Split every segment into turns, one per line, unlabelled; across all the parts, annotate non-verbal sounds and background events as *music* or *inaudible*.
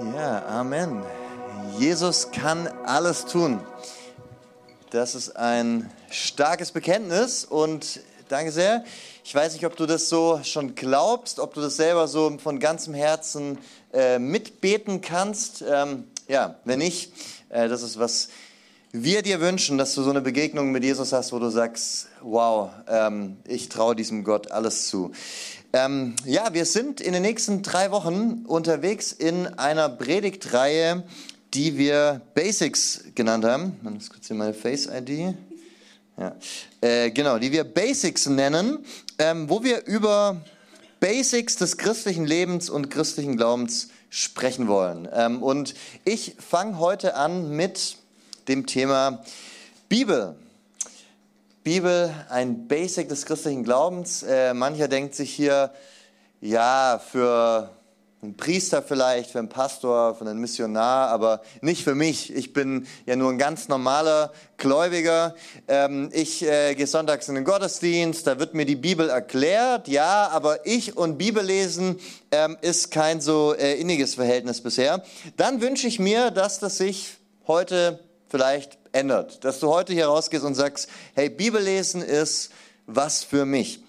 Ja, Amen. Jesus kann alles tun. Das ist ein starkes Bekenntnis und danke sehr. Ich weiß nicht, ob du das so schon glaubst, ob du das selber so von ganzem Herzen äh, mitbeten kannst. Ähm, ja, wenn nicht, äh, das ist was wir dir wünschen, dass du so eine Begegnung mit Jesus hast, wo du sagst, wow, ähm, ich traue diesem Gott alles zu. Ähm, ja, wir sind in den nächsten drei Wochen unterwegs in einer Predigtreihe, die wir Basics genannt haben. Man ist kurz hier meine Face-ID. Ja. Äh, genau, die wir Basics nennen, ähm, wo wir über Basics des christlichen Lebens und christlichen Glaubens sprechen wollen. Ähm, und ich fange heute an mit dem Thema Bibel. Bibel, ein Basic des christlichen Glaubens. Äh, mancher denkt sich hier, ja, für einen Priester vielleicht, für einen Pastor, für einen Missionar, aber nicht für mich. Ich bin ja nur ein ganz normaler Gläubiger. Ähm, ich äh, gehe sonntags in den Gottesdienst, da wird mir die Bibel erklärt, ja, aber ich und Bibellesen ähm, ist kein so äh, inniges Verhältnis bisher. Dann wünsche ich mir, dass das sich heute vielleicht ändert. Dass du heute hier rausgehst und sagst, hey, Bibellesen ist was für mich.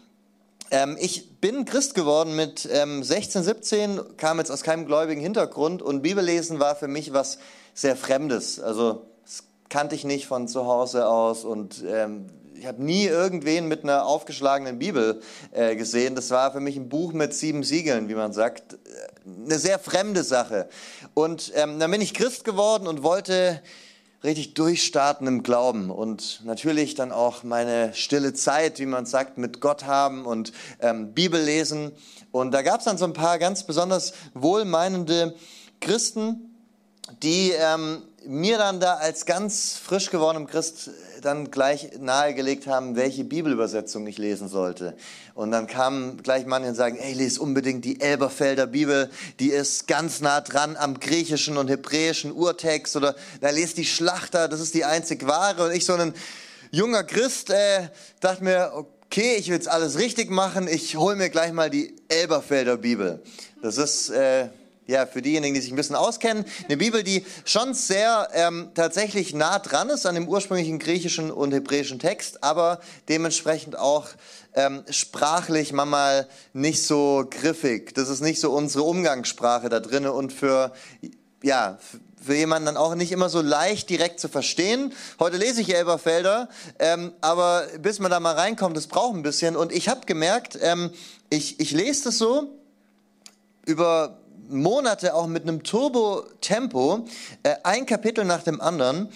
Ähm, ich bin Christ geworden mit ähm, 16, 17, kam jetzt aus keinem gläubigen Hintergrund und Bibellesen war für mich was sehr Fremdes. Also das kannte ich nicht von zu Hause aus und ähm, ich habe nie irgendwen mit einer aufgeschlagenen Bibel äh, gesehen. Das war für mich ein Buch mit sieben Siegeln, wie man sagt. Eine sehr fremde Sache. Und ähm, dann bin ich Christ geworden und wollte richtig durchstarten im Glauben und natürlich dann auch meine stille Zeit, wie man sagt, mit Gott haben und ähm, Bibel lesen. Und da gab es dann so ein paar ganz besonders wohlmeinende Christen, die ähm, mir dann da als ganz frisch gewordenem Christ dann gleich nahegelegt haben, welche Bibelübersetzung ich lesen sollte. Und dann kamen gleich manche und sagen, ey, lese unbedingt die Elberfelder Bibel, die ist ganz nah dran am griechischen und hebräischen Urtext. Oder da lest die Schlachter, das ist die einzig wahre. Und ich so ein junger Christ äh, dachte mir, okay, ich will jetzt alles richtig machen, ich hole mir gleich mal die Elberfelder Bibel. Das ist... Äh, ja, für diejenigen, die sich ein bisschen auskennen, eine Bibel, die schon sehr ähm, tatsächlich nah dran ist an dem ursprünglichen griechischen und hebräischen Text, aber dementsprechend auch ähm, sprachlich manchmal nicht so griffig. Das ist nicht so unsere Umgangssprache da drin und für, ja, für jemanden dann auch nicht immer so leicht direkt zu verstehen. Heute lese ich Elberfelder, ähm, aber bis man da mal reinkommt, das braucht ein bisschen. Und ich habe gemerkt, ähm, ich, ich lese das so über Monate auch mit einem Turbo-Tempo, äh, ein Kapitel nach dem anderen,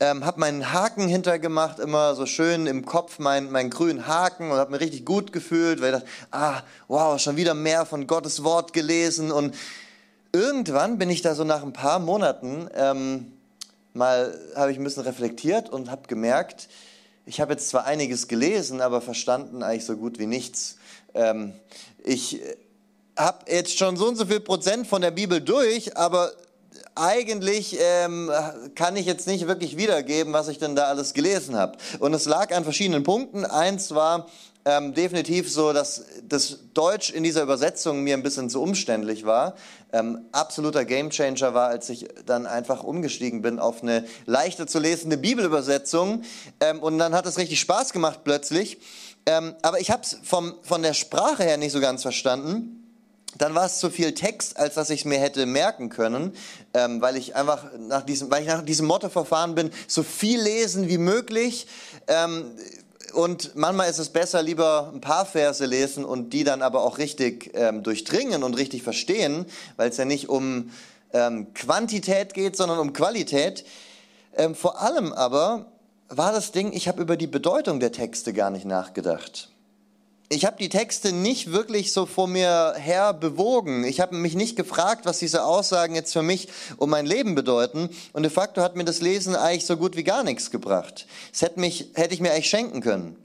ähm, habe meinen Haken hintergemacht, immer so schön im Kopf meinen mein grünen Haken und habe mir richtig gut gefühlt, weil ich dachte, ah, wow, schon wieder mehr von Gottes Wort gelesen und irgendwann bin ich da so nach ein paar Monaten ähm, mal, habe ich ein bisschen reflektiert und habe gemerkt, ich habe jetzt zwar einiges gelesen, aber verstanden eigentlich so gut wie nichts. Ähm, ich habe jetzt schon so und so viel Prozent von der Bibel durch, aber eigentlich ähm, kann ich jetzt nicht wirklich wiedergeben, was ich denn da alles gelesen habe. Und es lag an verschiedenen Punkten. Eins war ähm, definitiv so, dass das Deutsch in dieser Übersetzung mir ein bisschen zu umständlich war. Ähm, absoluter Gamechanger war, als ich dann einfach umgestiegen bin auf eine leichter zu lesende Bibelübersetzung. Ähm, und dann hat es richtig Spaß gemacht plötzlich. Ähm, aber ich habe es von der Sprache her nicht so ganz verstanden dann war es zu viel Text, als dass ich es mir hätte merken können, ähm, weil ich einfach nach diesem, weil ich nach diesem Motto verfahren bin, so viel lesen wie möglich. Ähm, und manchmal ist es besser, lieber ein paar Verse lesen und die dann aber auch richtig ähm, durchdringen und richtig verstehen, weil es ja nicht um ähm, Quantität geht, sondern um Qualität. Ähm, vor allem aber war das Ding, ich habe über die Bedeutung der Texte gar nicht nachgedacht. Ich habe die Texte nicht wirklich so vor mir her bewogen. Ich habe mich nicht gefragt, was diese Aussagen jetzt für mich und mein Leben bedeuten. Und de facto hat mir das Lesen eigentlich so gut wie gar nichts gebracht. Das hätte, mich, hätte ich mir eigentlich schenken können.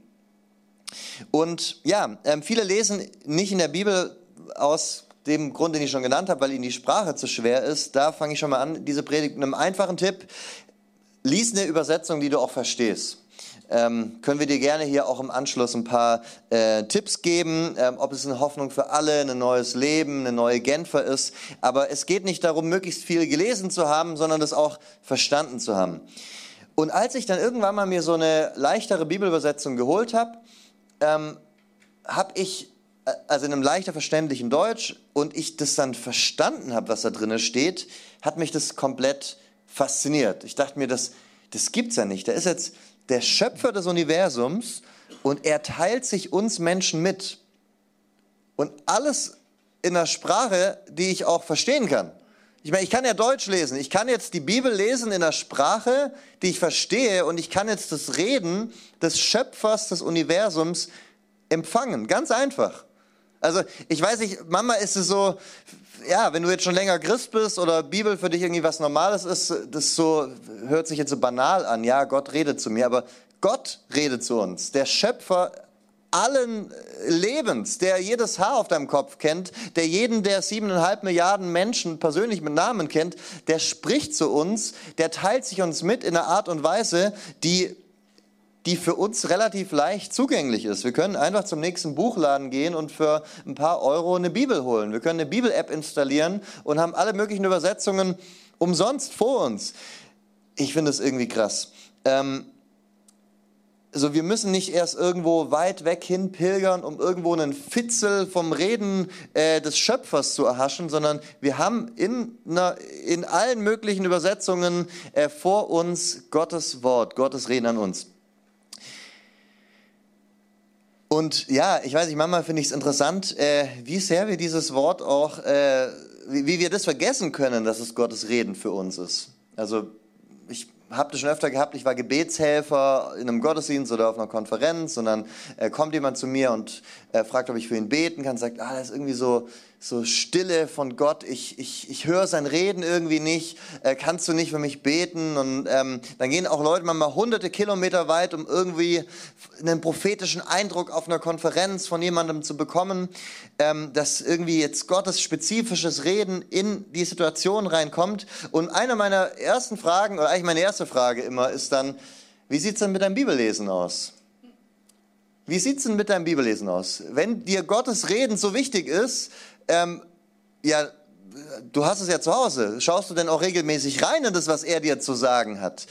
Und ja, ähm, viele lesen nicht in der Bibel aus dem Grund, den ich schon genannt habe, weil ihnen die Sprache zu schwer ist. Da fange ich schon mal an, diese Predigt mit einem einfachen Tipp. Lies eine Übersetzung, die du auch verstehst. Ähm, können wir dir gerne hier auch im Anschluss ein paar äh, Tipps geben, ähm, ob es eine Hoffnung für alle, ein neues Leben, eine neue Genfer ist. Aber es geht nicht darum, möglichst viel gelesen zu haben, sondern das auch verstanden zu haben. Und als ich dann irgendwann mal mir so eine leichtere Bibelübersetzung geholt habe, ähm, habe ich äh, also in einem leichter verständlichen Deutsch und ich das dann verstanden habe, was da drin steht, hat mich das komplett fasziniert. Ich dachte mir, das, das gibt's ja nicht. Da ist jetzt der Schöpfer des Universums und er teilt sich uns Menschen mit. Und alles in einer Sprache, die ich auch verstehen kann. Ich meine, ich kann ja Deutsch lesen. Ich kann jetzt die Bibel lesen in einer Sprache, die ich verstehe und ich kann jetzt das Reden des Schöpfers des Universums empfangen. Ganz einfach. Also ich weiß nicht, manchmal ist es so, ja, wenn du jetzt schon länger Christ bist oder Bibel für dich irgendwie was Normales ist, das so hört sich jetzt so banal an. Ja, Gott redet zu mir, aber Gott redet zu uns. Der Schöpfer allen Lebens, der jedes Haar auf deinem Kopf kennt, der jeden der siebeneinhalb Milliarden Menschen persönlich mit Namen kennt, der spricht zu uns, der teilt sich uns mit in einer Art und Weise, die die für uns relativ leicht zugänglich ist. Wir können einfach zum nächsten Buchladen gehen und für ein paar Euro eine Bibel holen. Wir können eine Bibel-App installieren und haben alle möglichen Übersetzungen umsonst vor uns. Ich finde es irgendwie krass. Ähm, also wir müssen nicht erst irgendwo weit weg hin pilgern, um irgendwo einen Fitzel vom Reden äh, des Schöpfers zu erhaschen, sondern wir haben in, einer, in allen möglichen Übersetzungen äh, vor uns Gottes Wort, Gottes Reden an uns. Und ja, ich weiß nicht, manchmal finde ich es interessant, äh, wie sehr wir dieses Wort auch, äh, wie, wie, wir das vergessen können, dass es Gottes Reden für uns ist. Also ich habe das schon öfter gehabt, ich war Gebetshelfer in einem Gottesdienst oder auf einer Konferenz und dann äh, kommt jemand zu mir und äh, fragt, ob ich für ihn beten kann, sagt, ah, das ist irgendwie so, so Stille von Gott, ich, ich, ich höre sein Reden irgendwie nicht, äh, kannst du nicht für mich beten? Und ähm, dann gehen auch Leute manchmal hunderte Kilometer weit, um irgendwie einen prophetischen Eindruck auf einer Konferenz von jemandem zu bekommen, ähm, dass irgendwie jetzt Gottes spezifisches Reden in die Situation reinkommt. Und eine meiner ersten Fragen, oder eigentlich meine erste Frage immer, ist dann, wie sieht's denn mit deinem Bibellesen aus? Wie sieht's denn mit deinem Bibellesen aus? Wenn dir Gottes Reden so wichtig ist, ähm, ja, du hast es ja zu Hause. Schaust du denn auch regelmäßig rein in das, was er dir zu sagen hat?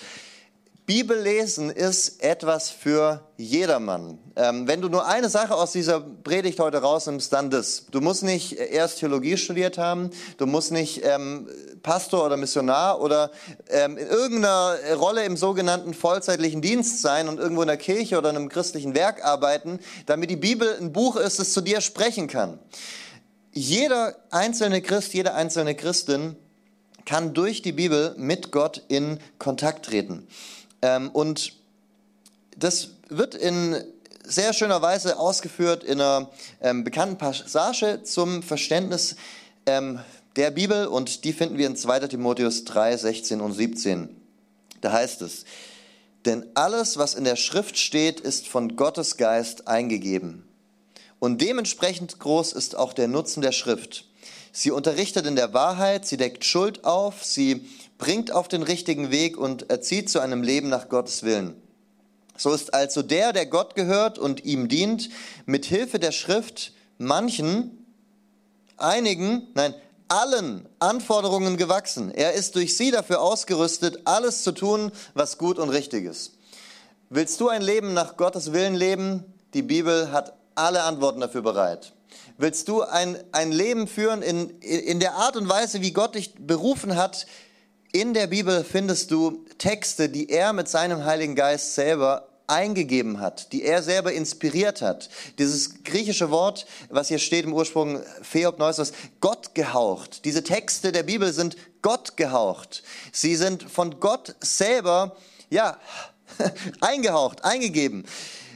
Bibellesen ist etwas für jedermann. Ähm, wenn du nur eine Sache aus dieser Predigt heute rausnimmst, dann das. Du musst nicht erst Theologie studiert haben, du musst nicht ähm, Pastor oder Missionar oder ähm, in irgendeiner Rolle im sogenannten vollzeitlichen Dienst sein und irgendwo in der Kirche oder in einem christlichen Werk arbeiten, damit die Bibel ein Buch ist, das zu dir sprechen kann. Jeder einzelne Christ, jede einzelne Christin kann durch die Bibel mit Gott in Kontakt treten. Ähm, und das wird in sehr schöner Weise ausgeführt in einer ähm, bekannten Passage zum Verständnis ähm, der Bibel und die finden wir in 2 Timotheus 3, 16 und 17. Da heißt es, denn alles, was in der Schrift steht, ist von Gottes Geist eingegeben. Und dementsprechend groß ist auch der Nutzen der Schrift. Sie unterrichtet in der Wahrheit, sie deckt Schuld auf, sie bringt auf den richtigen Weg und erzieht zu einem Leben nach Gottes Willen. So ist also der, der Gott gehört und ihm dient, mit Hilfe der Schrift manchen, einigen, nein, allen Anforderungen gewachsen. Er ist durch sie dafür ausgerüstet, alles zu tun, was gut und richtig ist. Willst du ein Leben nach Gottes Willen leben? Die Bibel hat alle Antworten dafür bereit. Willst du ein, ein Leben führen in, in der Art und Weise, wie Gott dich berufen hat, in der Bibel findest du Texte, die er mit seinem Heiligen Geist selber eingegeben hat, die er selber inspiriert hat. Dieses griechische Wort, was hier steht im Ursprung, Theopneustos, Gott gehaucht. Diese Texte der Bibel sind Gott gehaucht. Sie sind von Gott selber, ja, *laughs* eingehaucht, eingegeben.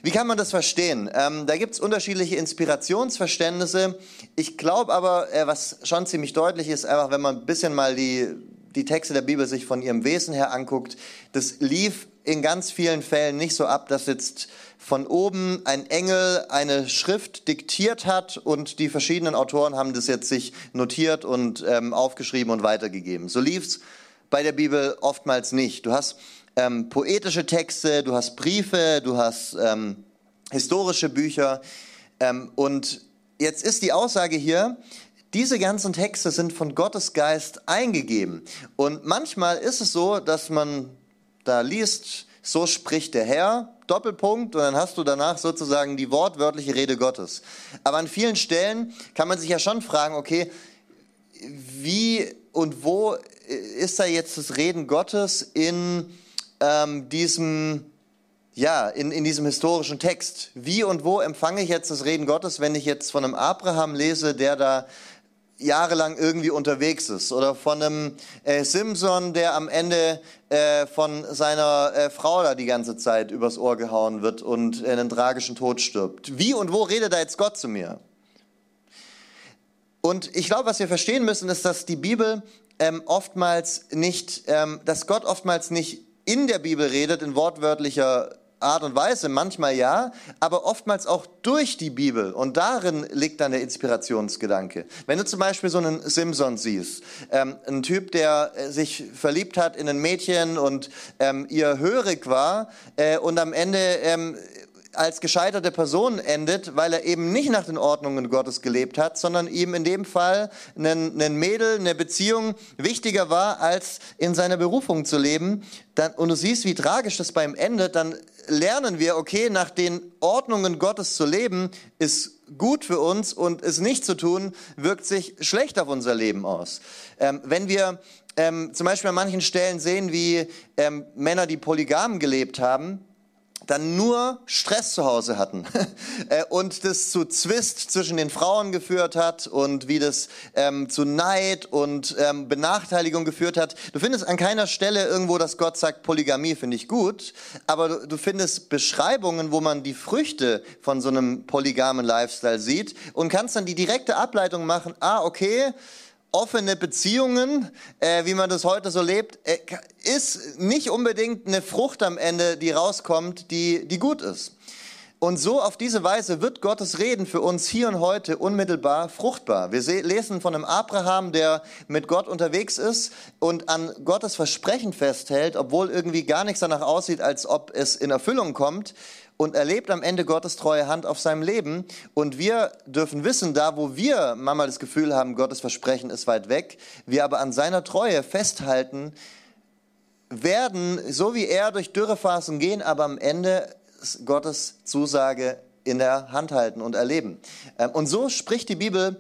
Wie kann man das verstehen? Ähm, da gibt es unterschiedliche Inspirationsverständnisse. Ich glaube aber, äh, was schon ziemlich deutlich ist, einfach wenn man ein bisschen mal die die Texte der Bibel sich von ihrem Wesen her anguckt, das lief in ganz vielen Fällen nicht so ab, dass jetzt von oben ein Engel eine Schrift diktiert hat und die verschiedenen Autoren haben das jetzt sich notiert und ähm, aufgeschrieben und weitergegeben. So lief's bei der Bibel oftmals nicht. Du hast ähm, poetische Texte, du hast Briefe, du hast ähm, historische Bücher. Ähm, und jetzt ist die Aussage hier, diese ganzen Texte sind von Gottes Geist eingegeben. Und manchmal ist es so, dass man da liest, so spricht der Herr, Doppelpunkt, und dann hast du danach sozusagen die wortwörtliche Rede Gottes. Aber an vielen Stellen kann man sich ja schon fragen, okay, wie und wo ist da jetzt das Reden Gottes in ähm, diesem, ja, in, in diesem historischen Text? Wie und wo empfange ich jetzt das Reden Gottes, wenn ich jetzt von einem Abraham lese, der da jahrelang irgendwie unterwegs ist. Oder von einem äh, Simpson, der am Ende äh, von seiner äh, Frau da die ganze Zeit übers Ohr gehauen wird und einen tragischen Tod stirbt. Wie und wo redet da jetzt Gott zu mir? Und ich glaube, was wir verstehen müssen, ist, dass die Bibel ähm, oftmals nicht, ähm, dass Gott oftmals nicht in der Bibel redet, in wortwörtlicher Art und Weise, manchmal ja, aber oftmals auch durch die Bibel. Und darin liegt dann der Inspirationsgedanke. Wenn du zum Beispiel so einen Simpson siehst, ähm, ein Typ, der äh, sich verliebt hat in ein Mädchen und ähm, ihr hörig war äh, und am Ende ähm, als gescheiterte Person endet, weil er eben nicht nach den Ordnungen Gottes gelebt hat, sondern ihm in dem Fall ein, ein Mädel, eine Beziehung wichtiger war, als in seiner Berufung zu leben. Dann, und du siehst, wie tragisch das bei ihm endet, dann lernen wir, okay, nach den Ordnungen Gottes zu leben, ist gut für uns und es nicht zu tun, wirkt sich schlecht auf unser Leben aus. Ähm, wenn wir ähm, zum Beispiel an manchen Stellen sehen, wie ähm, Männer, die polygam gelebt haben, dann nur Stress zu Hause hatten *laughs* äh, und das zu Zwist zwischen den Frauen geführt hat und wie das ähm, zu Neid und ähm, Benachteiligung geführt hat. Du findest an keiner Stelle irgendwo, dass Gott sagt, Polygamie finde ich gut, aber du, du findest Beschreibungen, wo man die Früchte von so einem polygamen Lifestyle sieht und kannst dann die direkte Ableitung machen, ah, okay, offene Beziehungen, äh, wie man das heute so lebt, äh, ist nicht unbedingt eine Frucht am Ende, die rauskommt, die, die gut ist. Und so auf diese Weise wird Gottes Reden für uns hier und heute unmittelbar fruchtbar. Wir lesen von einem Abraham, der mit Gott unterwegs ist und an Gottes Versprechen festhält, obwohl irgendwie gar nichts danach aussieht, als ob es in Erfüllung kommt und erlebt am Ende Gottes treue Hand auf seinem Leben. Und wir dürfen wissen, da wo wir manchmal das Gefühl haben, Gottes Versprechen ist weit weg, wir aber an seiner Treue festhalten, werden, so wie er, durch Dürrephasen gehen, aber am Ende Gottes Zusage in der Hand halten und erleben. Ähm, und so spricht die Bibel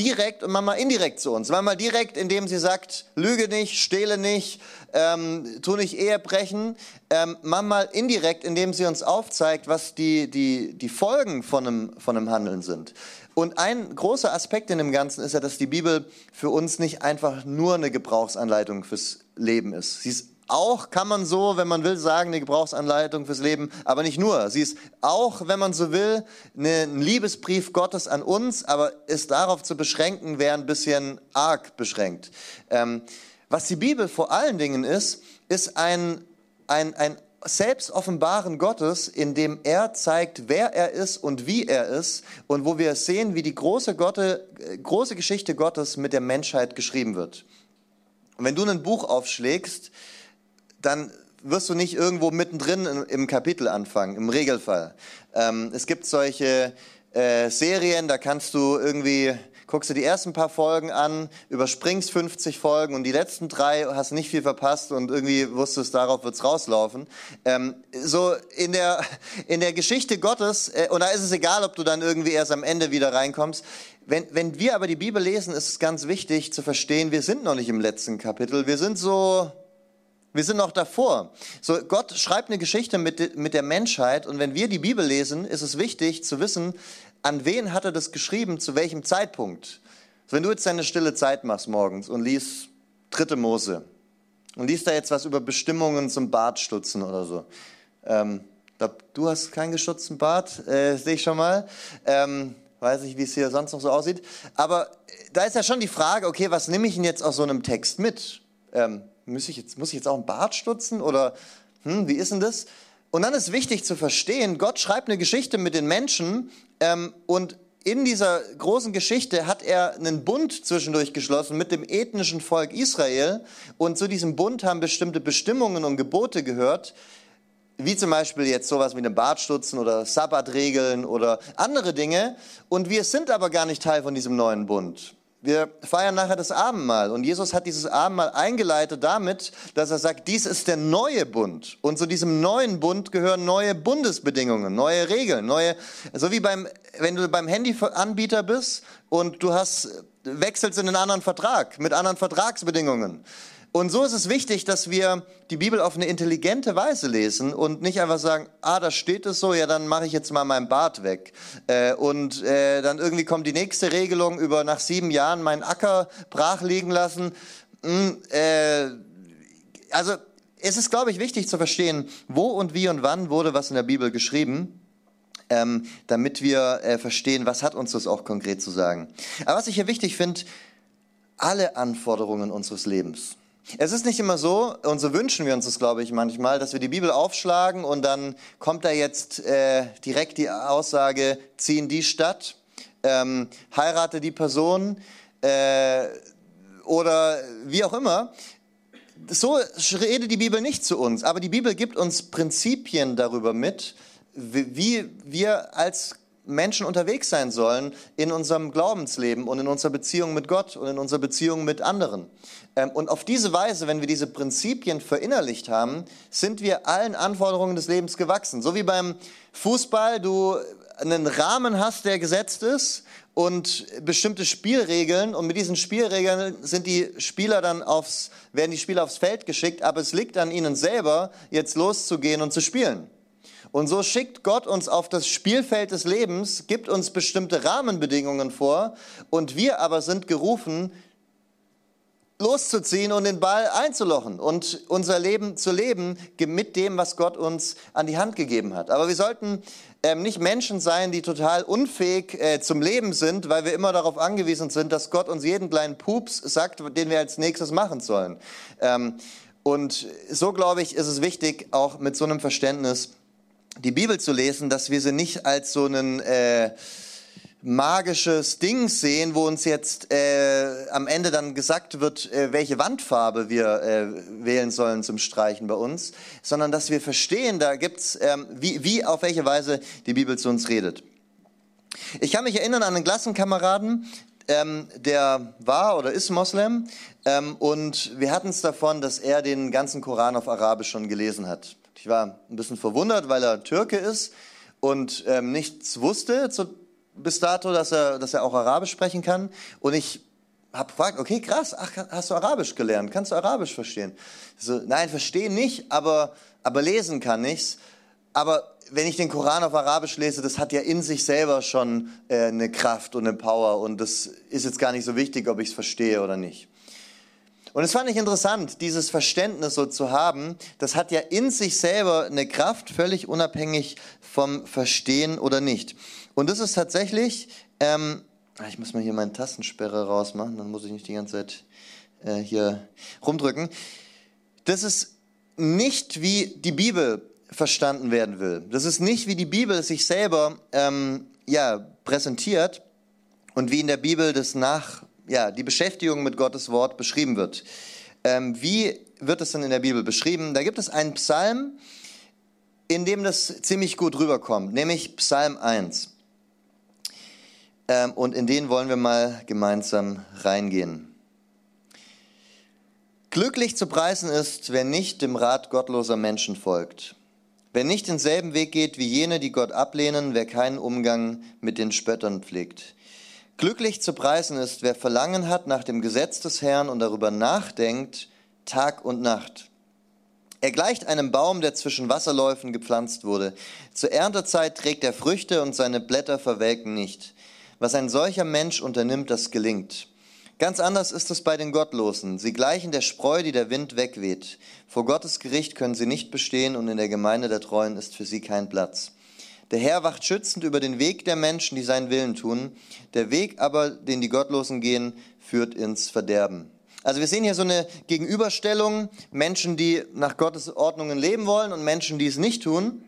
direkt und manchmal indirekt zu uns. Manchmal direkt, indem sie sagt, lüge nicht, stehle nicht, ähm, tu nicht Ehe brechen. Ähm, manchmal indirekt, indem sie uns aufzeigt, was die, die, die Folgen von einem, von einem Handeln sind. Und ein großer Aspekt in dem Ganzen ist ja, dass die Bibel für uns nicht einfach nur eine Gebrauchsanleitung fürs Leben ist. Sie ist auch kann man so, wenn man will, sagen, eine Gebrauchsanleitung fürs Leben, aber nicht nur. Sie ist auch, wenn man so will, ein Liebesbrief Gottes an uns, aber ist darauf zu beschränken, wäre ein bisschen arg beschränkt. Ähm, was die Bibel vor allen Dingen ist, ist ein, ein, ein Selbstoffenbaren Gottes, in dem er zeigt, wer er ist und wie er ist und wo wir sehen, wie die große, Gotte, große Geschichte Gottes mit der Menschheit geschrieben wird. Und wenn du ein Buch aufschlägst, dann wirst du nicht irgendwo mittendrin im Kapitel anfangen, im Regelfall. Ähm, es gibt solche äh, Serien, da kannst du irgendwie, guckst du die ersten paar Folgen an, überspringst 50 Folgen und die letzten drei hast nicht viel verpasst und irgendwie wusstest, darauf wird's rauslaufen. Ähm, so in der, in der Geschichte Gottes, äh, und da ist es egal, ob du dann irgendwie erst am Ende wieder reinkommst, wenn, wenn wir aber die Bibel lesen, ist es ganz wichtig zu verstehen, wir sind noch nicht im letzten Kapitel. Wir sind so wir sind noch davor. So, Gott schreibt eine Geschichte mit, mit der Menschheit und wenn wir die Bibel lesen, ist es wichtig zu wissen, an wen hat er das geschrieben, zu welchem Zeitpunkt. Wenn du jetzt deine stille Zeit machst morgens und liest dritte Mose und liest da jetzt was über Bestimmungen zum Bartstutzen oder so. Ähm, du hast keinen gestutzten Bart, äh, sehe ich schon mal. Ähm, weiß nicht, wie es hier sonst noch so aussieht. Aber da ist ja schon die Frage, okay, was nehme ich denn jetzt aus so einem Text mit? Ähm, muss ich jetzt, muss ich jetzt auch einen Bart stutzen oder hm, wie ist denn das? Und dann ist wichtig zu verstehen, Gott schreibt eine Geschichte mit den Menschen ähm, und in dieser großen Geschichte hat er einen Bund zwischendurch geschlossen mit dem ethnischen Volk Israel. Und zu diesem Bund haben bestimmte Bestimmungen und Gebote gehört, wie zum Beispiel jetzt sowas wie eine Bartstutzen oder Sabbatregeln oder andere Dinge. Und wir sind aber gar nicht Teil von diesem neuen Bund. Wir feiern nachher das Abendmahl und Jesus hat dieses Abendmahl eingeleitet damit, dass er sagt, dies ist der neue Bund. Und zu diesem neuen Bund gehören neue Bundesbedingungen, neue Regeln, neue, so wie beim, wenn du beim Handyanbieter bist und du hast, wechselst in einen anderen Vertrag mit anderen Vertragsbedingungen. Und so ist es wichtig, dass wir die Bibel auf eine intelligente Weise lesen und nicht einfach sagen, ah, da steht es so, ja, dann mache ich jetzt mal meinen Bart weg. Äh, und äh, dann irgendwie kommt die nächste Regelung über nach sieben Jahren meinen Acker brach liegen lassen. Hm, äh, also es ist, glaube ich, wichtig zu verstehen, wo und wie und wann wurde was in der Bibel geschrieben. Ähm, damit wir äh, verstehen, was hat uns das auch konkret zu sagen. Aber was ich hier wichtig finde, alle Anforderungen unseres Lebens, es ist nicht immer so, und so wünschen wir uns das, glaube ich, manchmal, dass wir die Bibel aufschlagen und dann kommt da jetzt äh, direkt die Aussage, zieh in die Stadt, ähm, heirate die Person äh, oder wie auch immer. So redet die Bibel nicht zu uns, aber die Bibel gibt uns Prinzipien darüber mit, wie wir als Menschen unterwegs sein sollen in unserem Glaubensleben und in unserer Beziehung mit Gott und in unserer Beziehung mit anderen. Ähm, und auf diese Weise, wenn wir diese Prinzipien verinnerlicht haben, sind wir allen Anforderungen des Lebens gewachsen. So wie beim Fußball du einen Rahmen hast, der gesetzt ist und bestimmte Spielregeln und mit diesen Spielregeln sind die Spieler dann aufs, werden die Spieler aufs Feld geschickt, aber es liegt an ihnen selber, jetzt loszugehen und zu spielen. Und so schickt Gott uns auf das Spielfeld des Lebens, gibt uns bestimmte Rahmenbedingungen vor und wir aber sind gerufen, loszuziehen und den Ball einzulochen und unser Leben zu leben mit dem, was Gott uns an die Hand gegeben hat. Aber wir sollten ähm, nicht Menschen sein, die total unfähig äh, zum Leben sind, weil wir immer darauf angewiesen sind, dass Gott uns jeden kleinen Pups sagt, den wir als nächstes machen sollen. Ähm, und so, glaube ich, ist es wichtig, auch mit so einem Verständnis die Bibel zu lesen, dass wir sie nicht als so einen äh, magisches Ding sehen, wo uns jetzt äh, am Ende dann gesagt wird, äh, welche Wandfarbe wir äh, wählen sollen zum Streichen bei uns, sondern dass wir verstehen, da gibt's ähm, wie, wie auf welche Weise die Bibel zu uns redet. Ich kann mich erinnern an einen Klassenkameraden, ähm, der war oder ist Moslem ähm, und wir hatten es davon, dass er den ganzen Koran auf Arabisch schon gelesen hat. Ich war ein bisschen verwundert, weil er Türke ist und ähm, nichts wusste zu, bis dato, dass er, dass er auch Arabisch sprechen kann. Und ich habe gefragt, okay, krass, ach, hast du Arabisch gelernt? Kannst du Arabisch verstehen? So, nein, verstehen nicht, aber, aber lesen kann ich's. Aber wenn ich den Koran auf Arabisch lese, das hat ja in sich selber schon äh, eine Kraft und eine Power und das ist jetzt gar nicht so wichtig, ob ich es verstehe oder nicht. Und es fand ich interessant, dieses Verständnis so zu haben. Das hat ja in sich selber eine Kraft, völlig unabhängig vom Verstehen oder nicht. Und das ist tatsächlich, ähm, ah, ich muss mal hier meine Tastensperre rausmachen, dann muss ich nicht die ganze Zeit äh, hier rumdrücken. Das ist nicht wie die Bibel verstanden werden will. Das ist nicht wie die Bibel sich selber ähm, ja, präsentiert und wie in der Bibel das nach ja, die Beschäftigung mit Gottes Wort beschrieben wird. Ähm, wie wird es denn in der Bibel beschrieben? Da gibt es einen Psalm, in dem das ziemlich gut rüberkommt, nämlich Psalm 1. Ähm, und in den wollen wir mal gemeinsam reingehen. Glücklich zu preisen ist, wer nicht dem Rat gottloser Menschen folgt. Wer nicht denselben Weg geht wie jene, die Gott ablehnen, wer keinen Umgang mit den Spöttern pflegt. Glücklich zu preisen ist, wer Verlangen hat nach dem Gesetz des Herrn und darüber nachdenkt, Tag und Nacht. Er gleicht einem Baum, der zwischen Wasserläufen gepflanzt wurde. Zur Erntezeit trägt er Früchte und seine Blätter verwelken nicht. Was ein solcher Mensch unternimmt, das gelingt. Ganz anders ist es bei den Gottlosen. Sie gleichen der Spreu, die der Wind wegweht. Vor Gottes Gericht können sie nicht bestehen und in der Gemeinde der Treuen ist für sie kein Platz. Der Herr wacht schützend über den Weg der Menschen, die seinen Willen tun. Der Weg aber, den die Gottlosen gehen, führt ins Verderben. Also wir sehen hier so eine Gegenüberstellung, Menschen, die nach Gottes Ordnungen leben wollen und Menschen, die es nicht tun.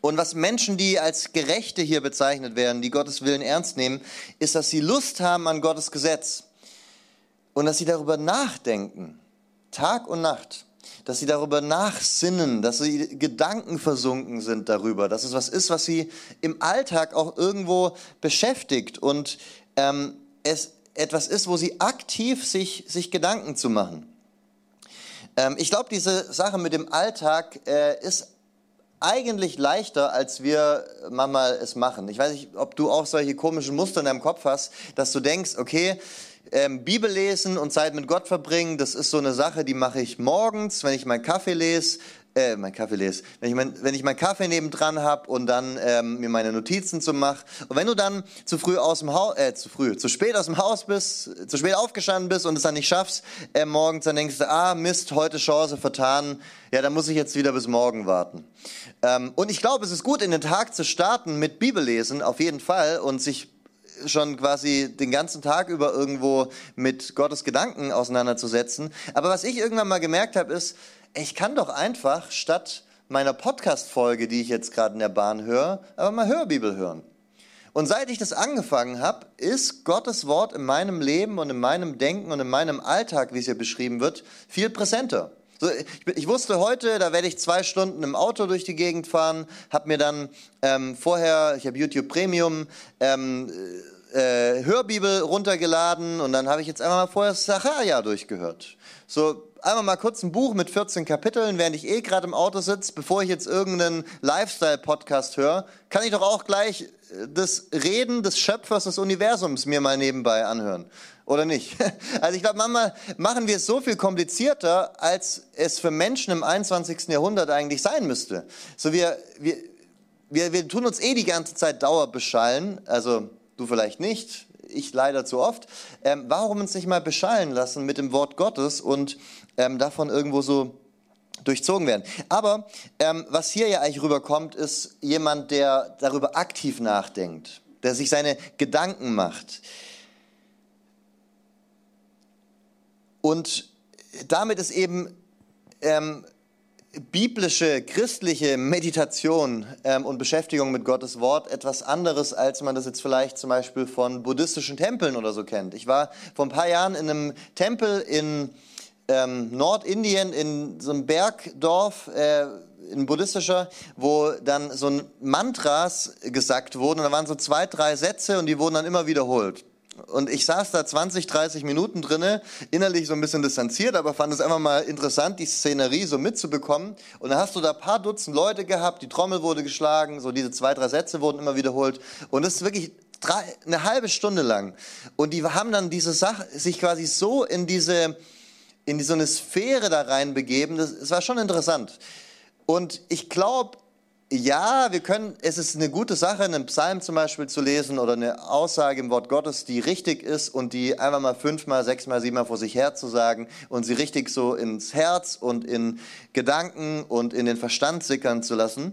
Und was Menschen, die als Gerechte hier bezeichnet werden, die Gottes Willen ernst nehmen, ist, dass sie Lust haben an Gottes Gesetz und dass sie darüber nachdenken, Tag und Nacht, dass sie darüber nachsinnen, dass sie Gedanken versunken sind darüber, dass es was ist, was sie im Alltag auch irgendwo beschäftigt und ähm, es etwas ist, wo sie aktiv sich, sich Gedanken zu machen. Ähm, ich glaube, diese Sache mit dem Alltag äh, ist eigentlich leichter, als wir manchmal es machen. Ich weiß nicht, ob du auch solche komischen Muster in deinem Kopf hast, dass du denkst, okay, ähm, Bibel lesen und Zeit mit Gott verbringen, das ist so eine Sache, die mache ich morgens, wenn ich meinen Kaffee lese, äh, mein Kaffee lese, wenn ich, mein, wenn ich meinen Kaffee nebendran habe und dann ähm, mir meine Notizen zu mache. Und wenn du dann zu früh aus dem Haus, äh, zu früh, zu spät aus dem Haus bist, zu spät aufgestanden bist und es dann nicht schaffst, äh, morgens, dann denkst du, ah, Mist, heute Chance vertan, ja, dann muss ich jetzt wieder bis morgen warten. Ähm, und ich glaube, es ist gut, in den Tag zu starten mit Bibellesen, auf jeden Fall, und sich schon quasi den ganzen Tag über irgendwo mit Gottes Gedanken auseinanderzusetzen. Aber was ich irgendwann mal gemerkt habe, ist, ich kann doch einfach statt meiner Podcast-Folge, die ich jetzt gerade in der Bahn höre, aber mal Hörbibel hören. Und seit ich das angefangen habe, ist Gottes Wort in meinem Leben und in meinem Denken und in meinem Alltag, wie es hier beschrieben wird, viel präsenter. So, ich, ich, wusste heute, da werde ich zwei Stunden im Auto durch die Gegend fahren, habe mir dann ähm, vorher, ich habe YouTube Premium, ähm, äh, Hörbibel runtergeladen und dann habe ich jetzt einmal mal vorher Sachaja durchgehört. So einmal mal kurz ein Buch mit 14 Kapiteln, während ich eh gerade im Auto sitze, bevor ich jetzt irgendeinen Lifestyle-Podcast höre, kann ich doch auch gleich äh, das Reden des Schöpfers des Universums mir mal nebenbei anhören. Oder nicht? *laughs* Also ich glaube, manchmal machen wir es so viel komplizierter, als es für Menschen im 21. Jahrhundert eigentlich sein müsste. So wir, wir, wir, wir tun uns eh die ganze Zeit Dauerbeschallen, also du vielleicht nicht, ich leider zu oft. Ähm, warum uns nicht mal beschallen lassen mit dem Wort Gottes und ähm, davon irgendwo so durchzogen werden. Aber ähm, was hier ja eigentlich rüberkommt, ist jemand, der darüber aktiv nachdenkt, der sich seine Gedanken macht. Und damit ist eben ähm, biblische, christliche Meditation ähm, und Beschäftigung mit Gottes Wort etwas anderes, als man das jetzt vielleicht zum Beispiel von buddhistischen Tempeln oder so kennt. Ich war vor ein paar Jahren in einem Tempel in ähm, Nordindien, in so einem Bergdorf, äh, ein buddhistischer, wo dann so ein Mantras gesagt wurden. Und da waren so zwei, drei Sätze und die wurden dann immer wiederholt. Und ich saß da 20, 30 Minuten drinne, innerlich so ein bisschen distanziert, aber fand es einfach mal interessant, die Szenerie so mitzubekommen. Und dann hast du da ein paar Dutzend Leute gehabt, die Trommel wurde geschlagen, so diese zwei, drei Sätze wurden immer wiederholt. Und es ist wirklich drei, eine halbe Stunde lang. Und die haben dann diese Sache, sich quasi so in diese, in so eine Sphäre da reinbegeben. Das, das war schon interessant. Und ich glaube, ja, wir können, es ist eine gute Sache, einen Psalm zum Beispiel zu lesen oder eine Aussage im Wort Gottes, die richtig ist und die einfach mal fünfmal, sechsmal, siebenmal vor sich her zu sagen und sie richtig so ins Herz und in Gedanken und in den Verstand sickern zu lassen.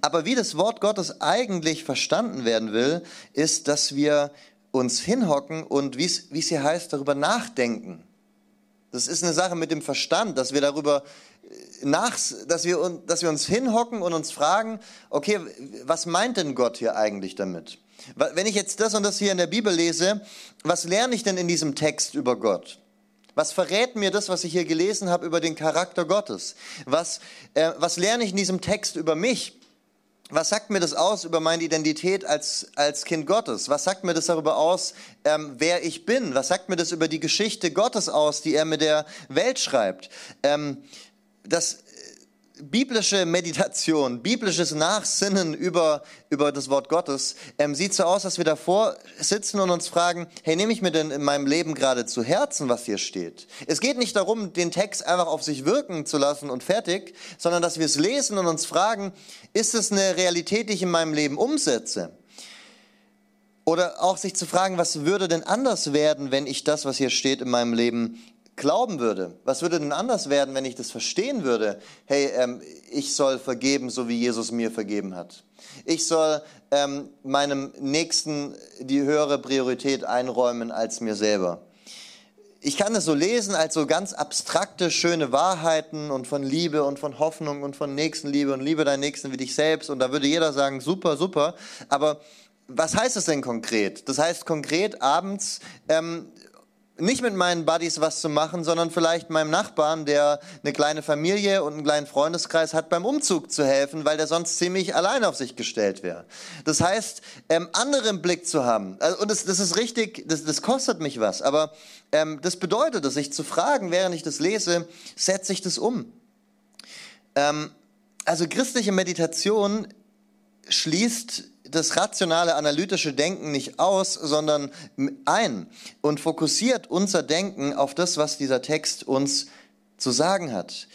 Aber wie das Wort Gottes eigentlich verstanden werden will, ist, dass wir uns hinhocken und wie es hier heißt, darüber nachdenken. Das ist eine Sache mit dem Verstand, dass wir darüber nach, dass wir, dass wir uns hinhocken und uns fragen, okay, was meint denn Gott hier eigentlich damit? Wenn ich jetzt das und das hier in der Bibel lese, was lerne ich denn in diesem Text über Gott? Was verrät mir das, was ich hier gelesen habe über den Charakter Gottes? Was, äh, was lerne ich in diesem Text über mich? Was sagt mir das aus über meine Identität als, als Kind Gottes? Was sagt mir das darüber aus, ähm, wer ich bin? Was sagt mir das über die Geschichte Gottes aus, die er mit der Welt schreibt? Ähm, das äh, biblische Meditation, biblisches Nachsinnen über, über das Wort Gottes ähm, sieht so aus, dass wir davor sitzen und uns fragen, hey, nehme ich mir denn in meinem Leben gerade zu Herzen, was hier steht? Es geht nicht darum, den Text einfach auf sich wirken zu lassen und fertig, sondern dass wir es lesen und uns fragen, ist es eine Realität, die ich in meinem Leben umsetze? Oder auch sich zu fragen, was würde denn anders werden, wenn ich das, was hier steht, in meinem Leben glauben würde? Was würde denn anders werden, wenn ich das verstehen würde? Hey, ähm, ich soll vergeben, so wie Jesus mir vergeben hat. Ich soll ähm, meinem Nächsten die höhere Priorität einräumen als mir selber. ich kann es so lesen als so ganz abstrakte, schöne Wahrheiten und von Liebe und von Hoffnung und von Nächstenliebe und Liebe deinen Nächsten wie dich selbst. Und da würde jeder sagen, super, super. Aber was heißt es denn konkret? Das heißt konkret abends ähm, nicht mit meinen Buddies was zu machen, sondern vielleicht meinem Nachbarn, der eine kleine Familie und einen kleinen Freundeskreis hat, beim Umzug zu helfen, weil der sonst ziemlich allein auf sich gestellt wäre. Das heißt, ähm, andere im Blick zu haben. Also, und das, das ist richtig, das, das kostet mich was, aber ähm, das bedeutet es, sich zu fragen, während ich das lese, setze ich das um? Ähm, also christliche Meditation schließt das rationale, analytische Denken nicht aus, sondern ein und fokussiert unser Denken auf das, was dieser Text uns zu sagen hat.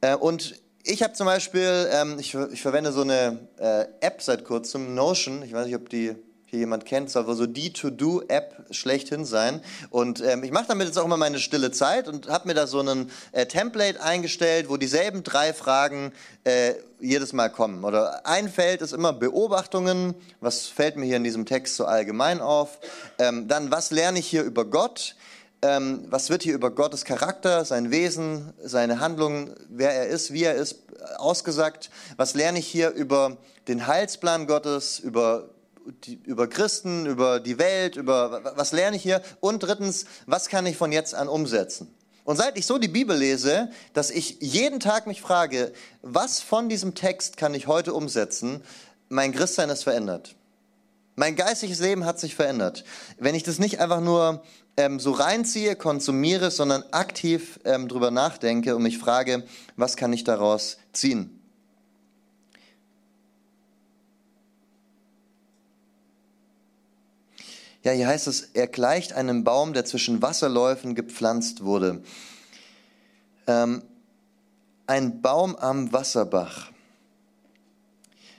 Äh, und ich habe zum Beispiel, ähm, ich, verwende so eine äh, App seit kurzem, Notion. Ich weiß nicht, ob die hier jemand kennt, soll wohl so die To-Do-App schlechthin sein. Und ähm, ich mache damit jetzt auch immer meine stille Zeit und habe mir da so ein äh, Template eingestellt, wo dieselben drei Fragen äh, jedes Mal kommen. Oder ein Feld ist immer Beobachtungen, was fällt mir hier in diesem Text so allgemein auf. Ähm, dann, was lerne ich hier über Gott? Ähm, was wird hier über Gottes Charakter, sein Wesen, seine Handlungen, wer er ist, wie er ist, ausgesagt? Was lerne ich hier über den Heilsplan Gottes, über die, über Christen, über die Welt, über was lerne ich hier? Und drittens, was kann ich von jetzt an umsetzen? Und seit ich so die Bibel lese, dass ich jeden Tag mich frage, was von diesem Text kann ich heute umsetzen, mein Christsein ist verändert. Mein geistiges Leben hat sich verändert. Wenn ich das nicht einfach nur ähm, so reinziehe, konsumiere, sondern aktiv ähm, drüber nachdenke und mich frage, was kann ich daraus ziehen? Ja, hier heißt es, er gleicht einem Baum, der zwischen Wasserläufen gepflanzt wurde. Ähm, ein Baum am Wasserbach.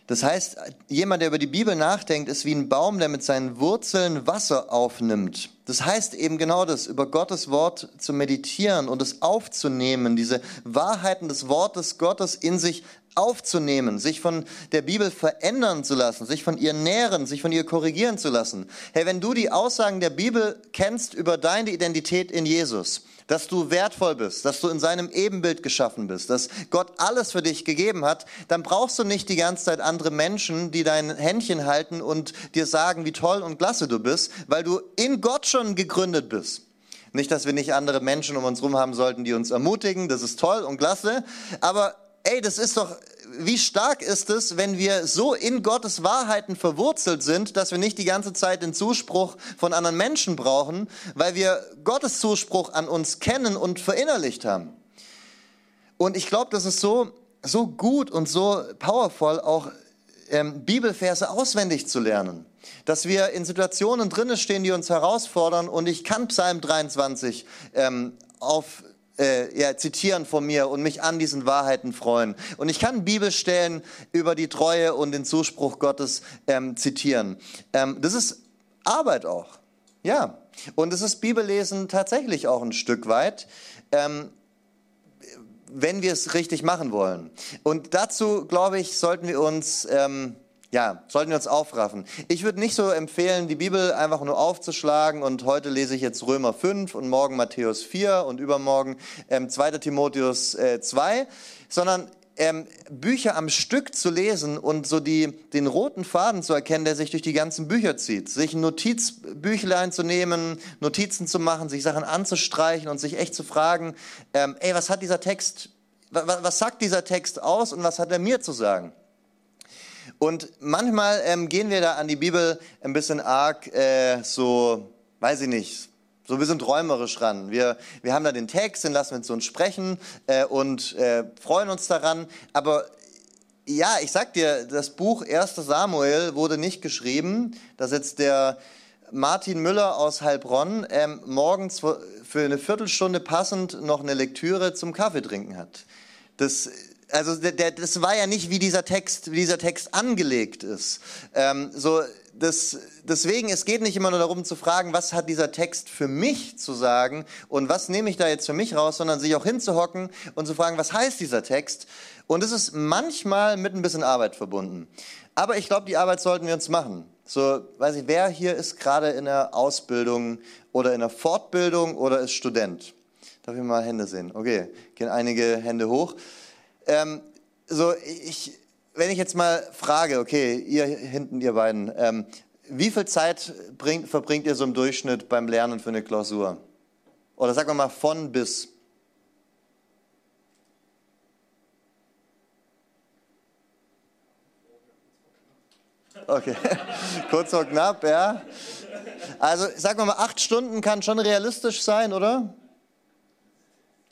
Das heißt, jemand, der über die Bibel nachdenkt, ist wie ein Baum, der mit seinen Wurzeln Wasser aufnimmt. Das heißt eben genau das, über Gottes Wort zu meditieren und es aufzunehmen, diese Wahrheiten des Wortes Gottes in sich aufzunehmen, sich von der Bibel verändern zu lassen, sich von ihr nähren, sich von ihr korrigieren zu lassen. Hey, wenn du die Aussagen der Bibel kennst über deine Identität in Jesus, dass du wertvoll bist, dass du in seinem Ebenbild geschaffen bist, dass Gott alles für dich gegeben hat, dann brauchst du nicht die ganze Zeit andere Menschen, die dein Händchen halten und dir sagen, wie toll und klasse du bist, weil du in Gott schon gegründet bist. Nicht, dass wir nicht andere Menschen um uns herum haben sollten, die uns ermutigen, das ist toll und klasse, aber ey, das ist doch, wie stark ist es, wenn wir so in Gottes Wahrheiten verwurzelt sind, dass wir nicht die ganze Zeit den Zuspruch von anderen Menschen brauchen, weil wir Gottes Zuspruch an uns kennen und verinnerlicht haben. Und ich glaube, das ist so, so gut und so powerful, auch ähm, Bibelverse auswendig zu lernen. Dass wir in Situationen drinnen stehen, die uns herausfordern. Und ich kann Psalm 23 ähm, auf äh, ja, zitieren von mir und mich an diesen Wahrheiten freuen. Und ich kann Bibelstellen über die Treue und den Zuspruch Gottes ähm, zitieren. Ähm, das ist Arbeit auch. Ja. Und es ist Bibellesen tatsächlich auch ein Stück weit. Ähm, wenn wir es richtig machen wollen. Und dazu, glaube ich, sollten wir uns ähm, ja, sollten wir uns aufraffen. Ich würde nicht so empfehlen, die Bibel einfach nur aufzuschlagen und heute lese ich jetzt Römer 5 und morgen Matthäus 4 und übermorgen ähm, 2. Timotheus äh, 2, sondern ähm, Bücher am Stück zu lesen und so die, den roten Faden zu erkennen, der sich durch die ganzen Bücher zieht. Sich ein Notizbüchlein zu nehmen, Notizen zu machen, sich Sachen anzustreichen und sich echt zu fragen, ähm, ey, was hat dieser Text, was, was sagt dieser Text aus und was hat er mir zu sagen? Und manchmal ähm, gehen wir da an die Bibel ein bisschen arg äh, so, weiß ich nicht, so ein bisschen träumerisch ran. Wir, wir haben da den Text, den lassen wir zu uns sprechen äh, und äh, freuen uns daran. Aber ja, ich sag dir, das Buch 1. Samuel wurde nicht geschrieben. Da sitzt der Martin Müller aus Heilbronn ähm, morgens für eine Viertelstunde passend noch eine Lektüre zum Kaffee trinken hat. Das also der, der, das war ja nicht, wie dieser Text, wie dieser Text angelegt ist. Ähm, so, das, deswegen, es geht nicht immer nur darum zu fragen, was hat dieser Text für mich zu sagen und was nehme ich da jetzt für mich raus, sondern sich auch hinzuhocken und zu fragen, was heißt dieser Text? Und es ist manchmal mit ein bisschen Arbeit verbunden. Aber ich glaube, die Arbeit sollten wir uns machen. So, weiß ich, wer hier ist gerade in der Ausbildung oder in der Fortbildung oder ist Student? Darf ich mal Hände sehen? Okay, gehen einige Hände hoch. Ähm, so, ich, wenn ich jetzt mal frage, okay, ihr hinten, ihr beiden, ähm, wie viel Zeit bringt, verbringt ihr so im Durchschnitt beim Lernen für eine Klausur? Oder sagen wir mal von bis? Okay, *laughs* kurz und knapp, ja. Also sagen wir mal, acht Stunden kann schon realistisch sein, oder?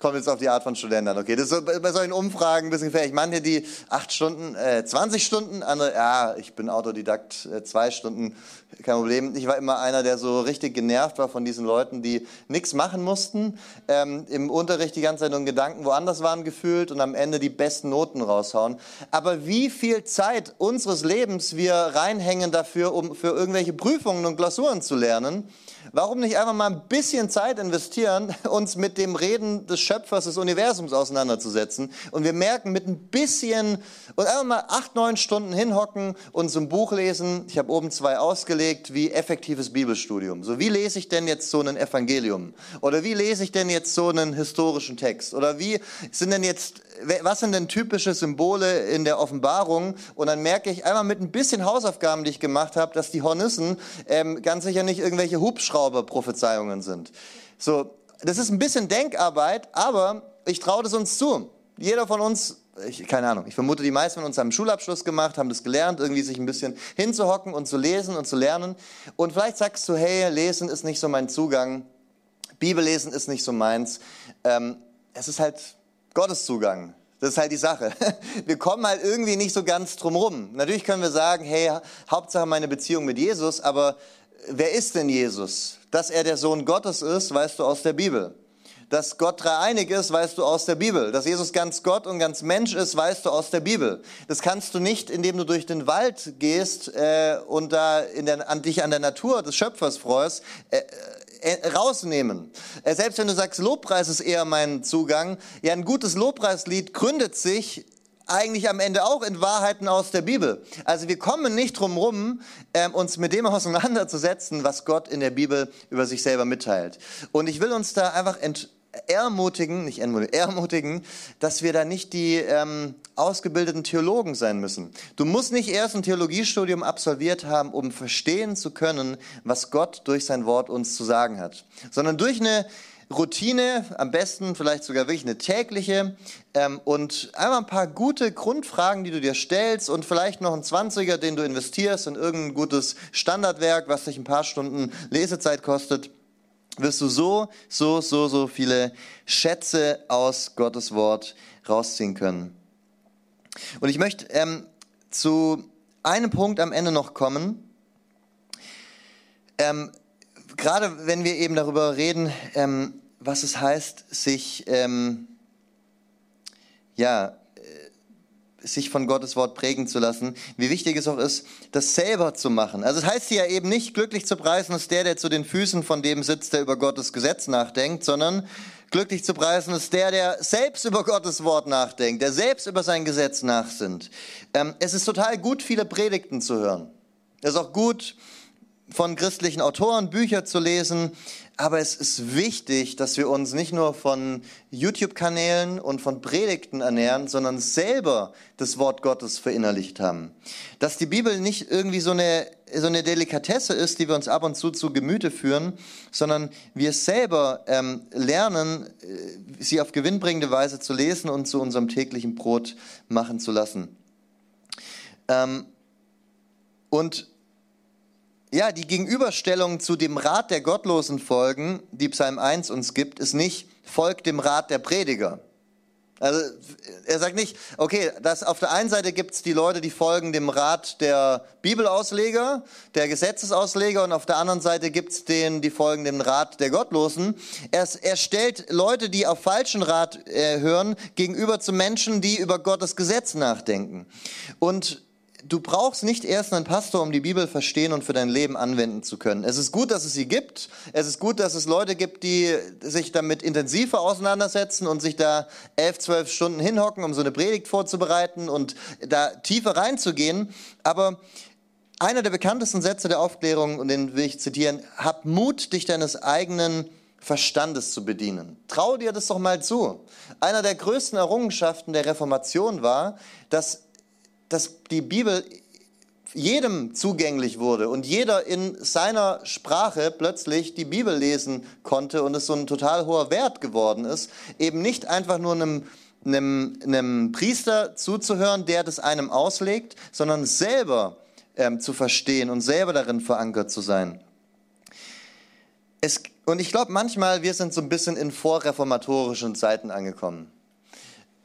Kommt jetzt auf die Art von Studenten an. Okay, das ist bei solchen Umfragen ein bisschen gefährlich. Manche, die acht Stunden, äh, 20 Stunden, andere, ja, ich bin Autodidakt, äh, zwei Stunden, kein Problem. Ich war immer einer, der so richtig genervt war von diesen Leuten, die nichts machen mussten, ähm, im Unterricht die ganze Zeit nur Gedanken woanders waren gefühlt und am Ende die besten Noten raushauen. Aber wie viel Zeit unseres Lebens wir reinhängen dafür, um für irgendwelche Prüfungen und Klausuren zu lernen, Warum nicht einfach mal ein bisschen Zeit investieren, *laughs* uns mit dem Reden des Schöpfers des Universums auseinanderzusetzen? Und wir merken, mit ein bisschen und einfach mal acht, neun Stunden hinhocken und so ein Buch lesen. Ich habe oben zwei ausgelegt, wie effektives Bibelstudium. So, wie lese ich denn jetzt so ein Evangelium? Oder wie lese ich denn jetzt so einen historischen Text? Oder wie sind denn jetzt, was sind denn typische Symbole in der Offenbarung? Und dann merke ich einmal mit ein bisschen Hausaufgaben, die ich gemacht habe, dass die Hornissen ähm, ganz sicher nicht irgendwelche Hubschrauber-Prophezeiungen sind. So, das ist ein bisschen Denkarbeit, aber ich traue das uns zu. Jeder von uns ich, keine Ahnung, ich vermute, die meisten von uns haben Schulabschluss gemacht, haben das gelernt, irgendwie sich ein bisschen hinzuhocken und zu lesen und zu lernen. Und vielleicht sagst du, hey, lesen ist nicht so mein Zugang, Bibellesen ist nicht so meins. Ähm, es ist halt Gottes Zugang. Das ist halt die Sache. *laughs* Wir kommen halt irgendwie nicht so ganz drum rum. Natürlich können wir sagen, hey, Hauptsache meine Beziehung mit Jesus, aber wer ist denn Jesus? Dass er der Sohn Gottes ist, weißt du aus der Bibel. Dass Gott dreieinig ist, weißt du aus der Bibel. Dass Jesus ganz Gott und ganz Mensch ist, weißt du aus der Bibel. Das kannst du nicht, indem du durch den Wald gehst äh, und da in der, an dich an der Natur des Schöpfers freust. Äh, äh, rausnehmen. Äh, selbst wenn du sagst, Lobpreis ist eher mein Zugang, ja, ein gutes Lobpreislied gründet sich eigentlich am Ende auch in Wahrheiten aus der Bibel. Also wir kommen nicht drum rum, ähm, uns mit dem auseinanderzusetzen, was Gott in der Bibel über sich selber mitteilt. Und ich will uns da einfach ent ermutigen, nicht ermutigen, *laughs* ermutigen, dass wir da nicht die ähm, ausgebildeten Theologen sein müssen. Du musst nicht erst ein Theologiestudium absolviert haben, um verstehen zu können, was Gott durch sein Wort uns zu sagen hat, sondern durch eine Routine, am besten vielleicht sogar wirklich eine tägliche ähm, und einmal ein paar gute Grundfragen, die du dir stellst und vielleicht noch ein Zwanziger, den du investierst in irgendein gutes Standardwerk, was dich ein paar Stunden Lesezeit kostet wirst du so, so, so, so viele Schätze aus Gottes Wort rausziehen können. Und ich möchte ähm, zu einem Punkt am Ende noch kommen. Ähm, gerade wenn wir eben darüber reden, ähm, was es heißt, sich ähm, ja, sich von Gottes Wort prägen zu lassen, wie wichtig es auch ist, das selber zu machen. Also es heißt hier ja eben nicht, glücklich zu preisen ist der, der zu den Füßen von dem sitzt, der über Gottes Gesetz nachdenkt, sondern glücklich zu preisen ist der, der selbst über Gottes Wort nachdenkt, der selbst über sein Gesetz nachsinnt. Ähm, es ist total gut, viele Predigten zu hören. Es ist auch gut, von christlichen Autoren Bücher zu lesen, aber es ist wichtig, dass wir uns nicht nur von YouTube-Kanälen und von Predigten ernähren, sondern selber das Wort Gottes verinnerlicht haben. Dass die Bibel nicht irgendwie so eine, so eine Delikatesse ist, die wir uns ab und zu zu Gemüte führen, sondern wir selber ähm, lernen, äh, sie auf gewinnbringende Weise zu lesen und zu unserem täglichen Brot machen zu lassen. Ähm, und ja, die Gegenüberstellung zu dem Rat der gottlosen Folgen, die Psalm 1 uns gibt, ist nicht, folgt dem Rat der Prediger. Also er sagt nicht, okay, das auf der einen Seite gibt es die Leute, die folgen dem Rat der Bibelausleger, der Gesetzesausleger und auf der anderen Seite gibt es den, die folgen dem Rat der Gottlosen. Er, er stellt Leute, die auf falschen Rat äh, hören, gegenüber zu Menschen, die über Gottes Gesetz nachdenken. Und du brauchst nicht erst einen Pastor, um die Bibel verstehen und für dein Leben anwenden zu können. Es ist gut, dass es sie gibt. Es ist gut, dass es Leute gibt, die sich damit intensiver auseinandersetzen und sich da elf, zwölf Stunden hinhocken, um so eine Predigt vorzubereiten und da tiefer reinzugehen. Aber einer der bekanntesten Sätze der Aufklärung, und den will ich zitieren, hab Mut, dich deines eigenen Verstandes zu bedienen. Trau dir das doch mal zu. Einer der größten Errungenschaften der Reformation war, dass, dass die Bibel jedem zugänglich wurde und jeder in seiner Sprache plötzlich die Bibel lesen konnte und es so ein total hoher Wert geworden ist, eben nicht einfach nur einem, einem, einem Priester zuzuhören, der das einem auslegt, sondern selber ähm, zu verstehen und selber darin verankert zu sein. Es, und ich glaube manchmal, wir sind so ein bisschen in vorreformatorischen Zeiten angekommen.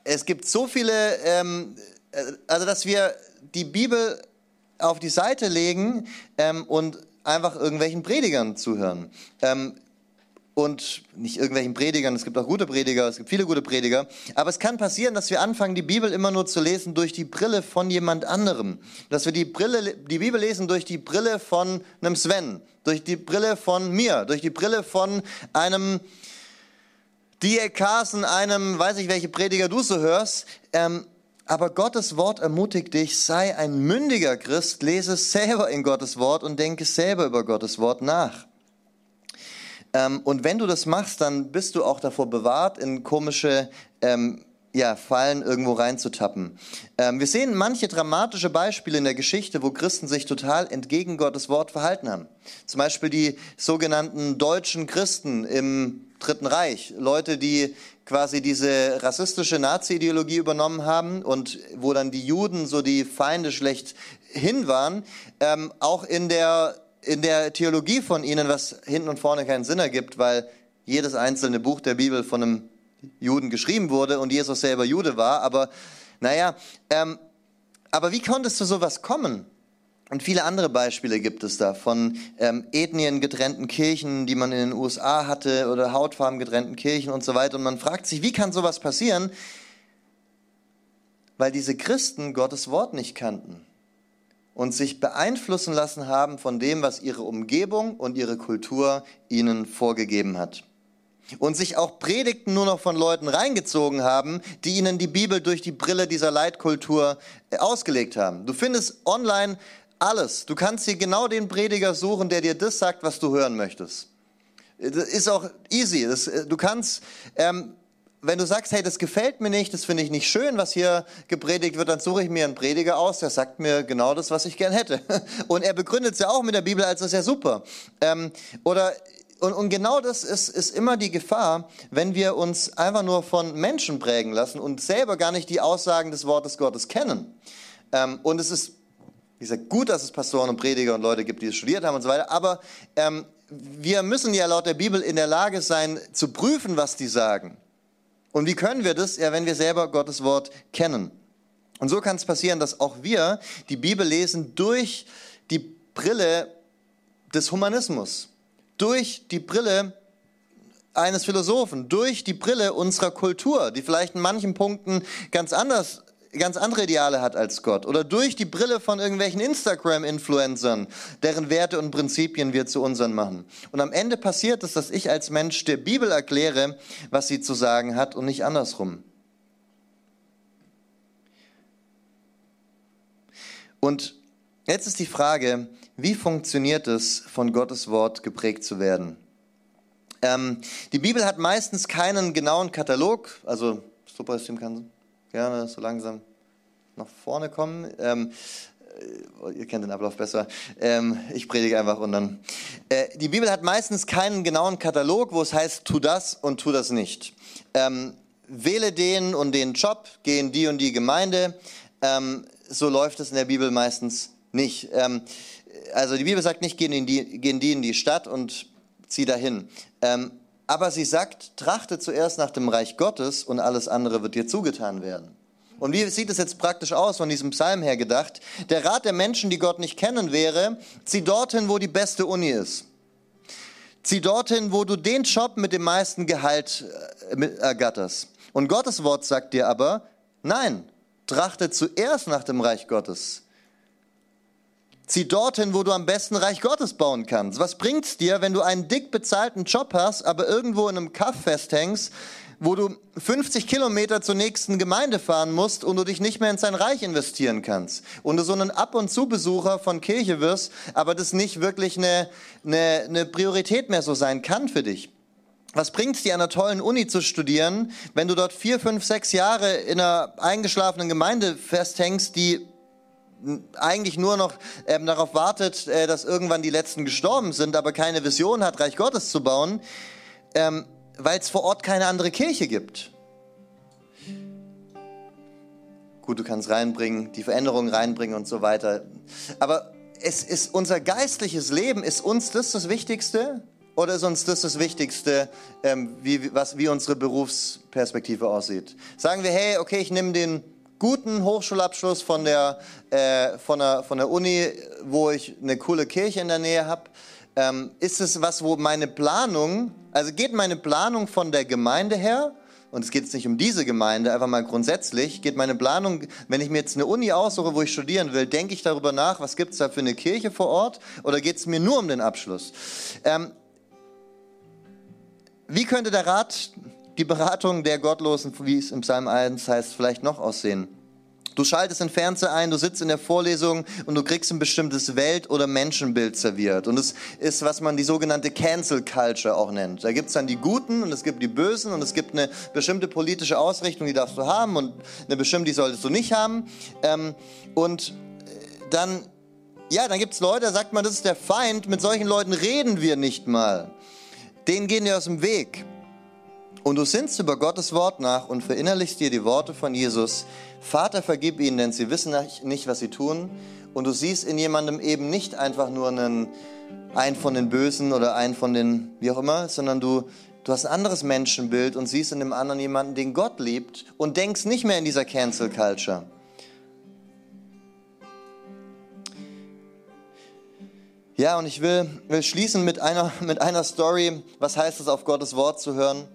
Es gibt so viele, ähm, äh, also dass wir die Bibel auf die Seite legen ähm, und einfach irgendwelchen Predigern zuhören. Ähm, und nicht irgendwelchen Predigern, es gibt auch gute Prediger, es gibt viele gute Prediger, aber es kann passieren, dass wir anfangen, die Bibel immer nur zu lesen durch die Brille von jemand anderem. Dass wir die, Brille, die Bibel lesen durch die Brille von einem Sven, durch die Brille von mir, durch die Brille von einem D.A. Carson, einem, weiß ich welche Prediger du so hörst. Ähm, aber Gottes Wort ermutigt dich, sei ein mündiger Christ, lese selber in Gottes Wort und denke selber über Gottes Wort nach. Ähm, und wenn du das machst, dann bist du auch davor bewahrt, in komische ähm, ja, Fallen irgendwo reinzutappen. Ähm, wir sehen manche dramatische Beispiele in der Geschichte, wo Christen sich total entgegen Gottes Wort verhalten haben. Zum Beispiel die sogenannten deutschen Christen im Dritten Reich. Leute, die quasi diese rassistische Nazi-Ideologie übernommen haben und wo dann die Juden so die Feinde schlecht hin waren, ähm, auch in der, in der Theologie von ihnen, was hinten und vorne keinen Sinn ergibt, weil jedes einzelne Buch der Bibel von einem Juden geschrieben wurde und Jesus selber Jude war. Aber naja, ähm, aber wie konnte es zu sowas kommen? Und viele andere Beispiele gibt es da von ähm, Ethnien getrennten Kirchen, die man in den USA hatte oder Hautfarben getrennten Kirchen und so weiter. Und man fragt sich, wie kann sowas passieren? Weil diese Christen Gottes Wort nicht kannten und sich beeinflussen lassen haben von dem, was ihre Umgebung und ihre Kultur ihnen vorgegeben hat. Und sich auch Predigten nur noch von Leuten reingezogen haben, die ihnen die Bibel durch die Brille dieser Leitkultur äh, ausgelegt haben. Du findest online alles. Du kannst hier genau den Prediger suchen, der dir das sagt, was du hören möchtest. Das ist auch easy. Das, äh, du kannst, ähm, wenn du sagst, hey, das gefällt mir nicht, das finde ich nicht schön, was hier gepredigt wird, dann suche ich mir einen Prediger aus, der sagt mir genau das, was ich gern hätte. *laughs* Und er begründet es ja auch mit der Bibel, als das ist ja super. Ähm, oder und, und, genau das ist, ist immer die Gefahr, wenn wir uns einfach nur von Menschen prägen lassen und selber gar nicht die Aussagen des Wortes Gottes kennen. Ähm, und es ist wie gesagt, gut, dass es Pastoren und Prediger und Leute gibt, die es studiert haben und so weiter, aber ähm, wir müssen ja laut der Bibel in der Lage sein, zu prüfen, was die sagen. Und wie können wir das? Ja, wenn wir selber Gottes Wort kennen. Und so kann es passieren, dass auch wir die Bibel lesen durch die Brille des Humanismus, durch die Brille eines Philosophen, durch die Brille unserer Kultur, die vielleicht in manchen Punkten ganz anders ganz andere Ideale hat als Gott oder durch die Brille von irgendwelchen Instagram-Influencern, deren Werte und Prinzipien wir zu unseren machen. Und am Ende passiert es, dass ich als Mensch der Bibel erkläre, was sie zu sagen hat und nicht andersrum. Und jetzt ist die Frage, wie funktioniert es, von Gottes Wort geprägt zu werden? Ähm, die Bibel hat meistens keinen genauen Katalog, also super, Stream kann gerne so langsam nach vorne kommen. Ähm, äh, ihr kennt den Ablauf besser. Ähm, ich predige einfach und dann. Äh, die Bibel hat meistens keinen genauen Katalog, wo es heißt, tu das und tu das nicht. Ähm, wähle den und den Job, geh in die und die Gemeinde. Ähm, so läuft es in der Bibel meistens nicht. Ähm, also die Bibel sagt nicht, geh in die, geh in die in die Stadt und zieh dahin. Ähm, aber sie sagt, trachte zuerst nach dem Reich Gottes und alles andere wird dir zugetan werden. Und wie sieht es jetzt praktisch aus von diesem Psalm her gedacht? Der Rat der Menschen, die Gott nicht kennen, wäre, zieh dorthin, wo die beste Uni ist. Zieh dorthin, wo du den Job mit dem meisten Gehalt äh, ergatterst. Und Gottes Wort sagt dir aber, nein, trachte zuerst nach dem Reich Gottes. Zieh dorthin, wo du am besten Reich Gottes bauen kannst. Was bringt's dir, wenn du einen dick bezahlten Job hast, aber irgendwo in einem Kaff festhängst, wo du 50 Kilometer zur nächsten Gemeinde fahren musst und du dich nicht mehr in sein Reich investieren kannst. Und du so einen Ab- und Zu-Besucher von Kirche wirst, aber das nicht wirklich eine, eine, eine Priorität mehr so sein kann für dich. Was bringt es dir, an einer tollen Uni zu studieren, wenn du dort vier, fünf, sechs Jahre in einer eingeschlafenen Gemeinde festhängst, die eigentlich nur noch ähm, darauf wartet, äh, dass irgendwann die Letzten gestorben sind, aber keine Vision hat, Reich Gottes zu bauen, ähm, weil es vor Ort keine andere Kirche gibt. Gut, du kannst reinbringen, die Veränderungen reinbringen und so weiter. Aber es ist unser geistliches Leben, ist uns das das Wichtigste? Oder ist uns das das Wichtigste, ähm, wie, was, wie unsere Berufsperspektive aussieht? Sagen wir, hey, okay, ich nehme den guten Hochschulabschluss von der, äh, von, der, von der Uni, wo ich eine coole Kirche in der Nähe habe. Ähm, ist es was, wo meine Planung, also geht meine Planung von der Gemeinde her, und es geht jetzt nicht um diese Gemeinde, einfach mal grundsätzlich, geht meine Planung, wenn ich mir jetzt eine Uni aussuche, wo ich studieren will, denke ich darüber nach, was gibt es da für eine Kirche vor Ort, oder geht es mir nur um den Abschluss? Ähm, wie könnte der Rat, die Beratung der Gottlosen, wie es im Psalm 1 heißt, vielleicht noch aussehen? Du schaltest den Fernseher ein, du sitzt in der Vorlesung und du kriegst ein bestimmtes Welt- oder Menschenbild serviert. Und es ist, was man die sogenannte Cancel Culture auch nennt. Da gibt es dann die Guten und es gibt die Bösen und es gibt eine bestimmte politische Ausrichtung, die darfst du haben und eine bestimmte, die solltest du nicht haben. Ähm, und dann, ja, dann gibt es Leute, da sagt man, das ist der Feind. Mit solchen Leuten reden wir nicht mal denen gehen dir aus dem Weg. Und du sinnst über Gottes Wort nach und verinnerlichst dir die Worte von Jesus. Vater, vergib ihnen, denn sie wissen nicht, was sie tun. Und du siehst in jemandem eben nicht einfach nur einen, einen von den Bösen oder einen von den, wie auch immer, sondern du, du hast ein anderes Menschenbild und siehst in dem anderen jemanden, den Gott liebt und denkst nicht mehr in dieser Cancel Culture. Ja, und ich will, will schließen mit einer, mit einer Story. Was heißt es, auf Gottes Wort zu hören?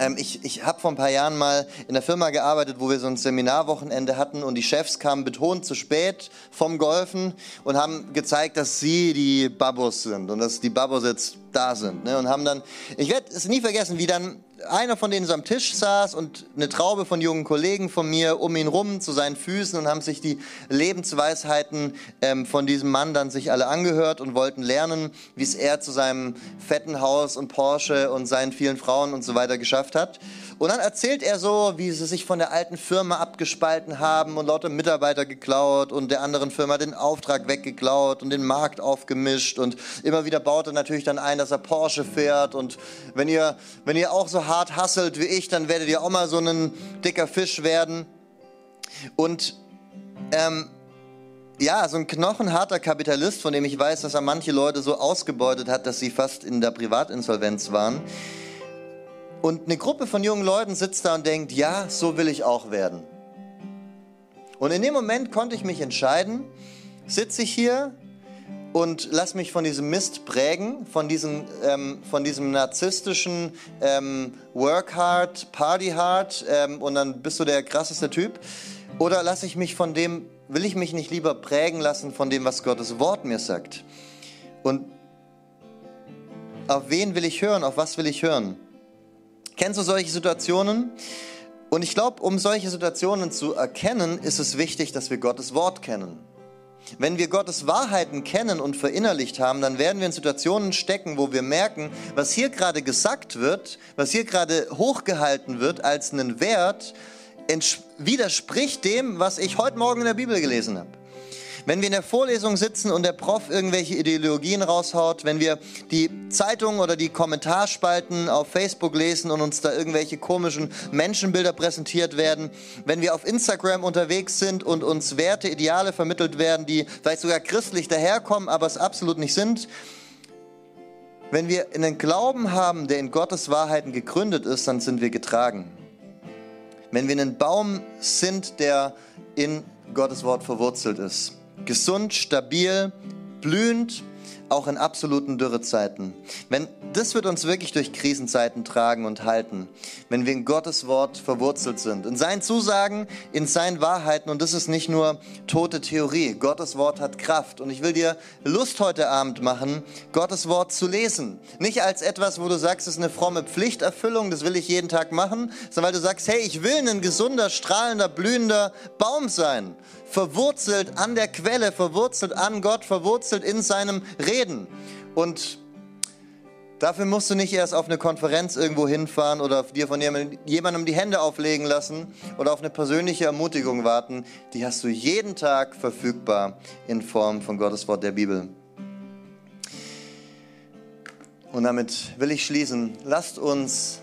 Ähm, ich ich habe vor ein paar Jahren mal in der Firma gearbeitet, wo wir so ein Seminarwochenende hatten und die Chefs kamen betont zu spät vom Golfen und haben gezeigt, dass sie die Babos sind und dass die Babos jetzt da sind. Ne? Und haben dann, ich werde es nie vergessen, wie dann einer von denen so am Tisch saß und eine Traube von jungen Kollegen von mir um ihn rum zu seinen Füßen und haben sich die Lebensweisheiten ähm, von diesem Mann dann sich alle angehört und wollten lernen, wie es er zu seinem fetten Haus und Porsche und seinen vielen Frauen und so weiter geschafft hat. Und dann erzählt er so, wie sie sich von der alten Firma abgespalten haben und lauter Mitarbeiter geklaut und der anderen Firma den Auftrag weggeklaut und den Markt aufgemischt und immer wieder baut er natürlich dann ein, dass er Porsche fährt und wenn ihr, wenn ihr auch so hart hasselt wie ich, dann werdet ihr auch mal so ein dicker Fisch werden. Und ähm, ja, so ein knochenharter Kapitalist, von dem ich weiß, dass er manche Leute so ausgebeutet hat, dass sie fast in der Privatinsolvenz waren. Und eine Gruppe von jungen Leuten sitzt da und denkt, ja, so will ich auch werden. Und in dem Moment konnte ich mich entscheiden, sitze ich hier und lass mich von diesem Mist prägen, von diesem, ähm, von diesem narzisstischen ähm, Work hard, Party hard ähm, und dann bist du der krasseste Typ. Oder lasse ich mich von dem, will ich mich nicht lieber prägen lassen von dem, was Gottes Wort mir sagt? Und auf wen will ich hören? Auf was will ich hören? Kennst du solche Situationen? Und ich glaube, um solche Situationen zu erkennen, ist es wichtig, dass wir Gottes Wort kennen. Wenn wir Gottes Wahrheiten kennen und verinnerlicht haben, dann werden wir in Situationen stecken, wo wir merken, was hier gerade gesagt wird, was hier gerade hochgehalten wird als einen Wert, widerspricht dem, was ich heute Morgen in der Bibel gelesen habe. Wenn wir in der Vorlesung sitzen und der Prof irgendwelche Ideologien raushaut, wenn wir die Zeitungen oder die Kommentarspalten auf Facebook lesen und uns da irgendwelche komischen Menschenbilder präsentiert werden, wenn wir auf Instagram unterwegs sind und uns Werte, Ideale vermittelt werden, die vielleicht sogar christlich daherkommen, aber es absolut nicht sind, wenn wir einen Glauben haben, der in Gottes Wahrheiten gegründet ist, dann sind wir getragen. Wenn wir einen Baum sind, der in Gottes Wort verwurzelt ist gesund, stabil, blühend, auch in absoluten Dürrezeiten. Wenn, das wird uns wirklich durch Krisenzeiten tragen und halten, wenn wir in Gottes Wort verwurzelt sind, in seinen Zusagen, in seinen Wahrheiten. Und das ist nicht nur tote Theorie. Gottes Wort hat Kraft. Und ich will dir Lust heute Abend machen, Gottes Wort zu lesen. Nicht als etwas, wo du sagst, es ist eine fromme Pflichterfüllung, das will ich jeden Tag machen, sondern weil du sagst, hey, ich will ein gesunder, strahlender, blühender Baum sein verwurzelt an der Quelle, verwurzelt an Gott, verwurzelt in seinem Reden. Und dafür musst du nicht erst auf eine Konferenz irgendwo hinfahren oder dir von jemandem die Hände auflegen lassen oder auf eine persönliche Ermutigung warten. Die hast du jeden Tag verfügbar in Form von Gottes Wort der Bibel. Und damit will ich schließen. Lasst uns,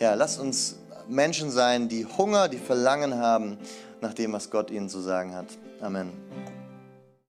ja, lasst uns Menschen sein, die Hunger, die Verlangen haben nach dem, was Gott ihnen zu sagen hat. Amen.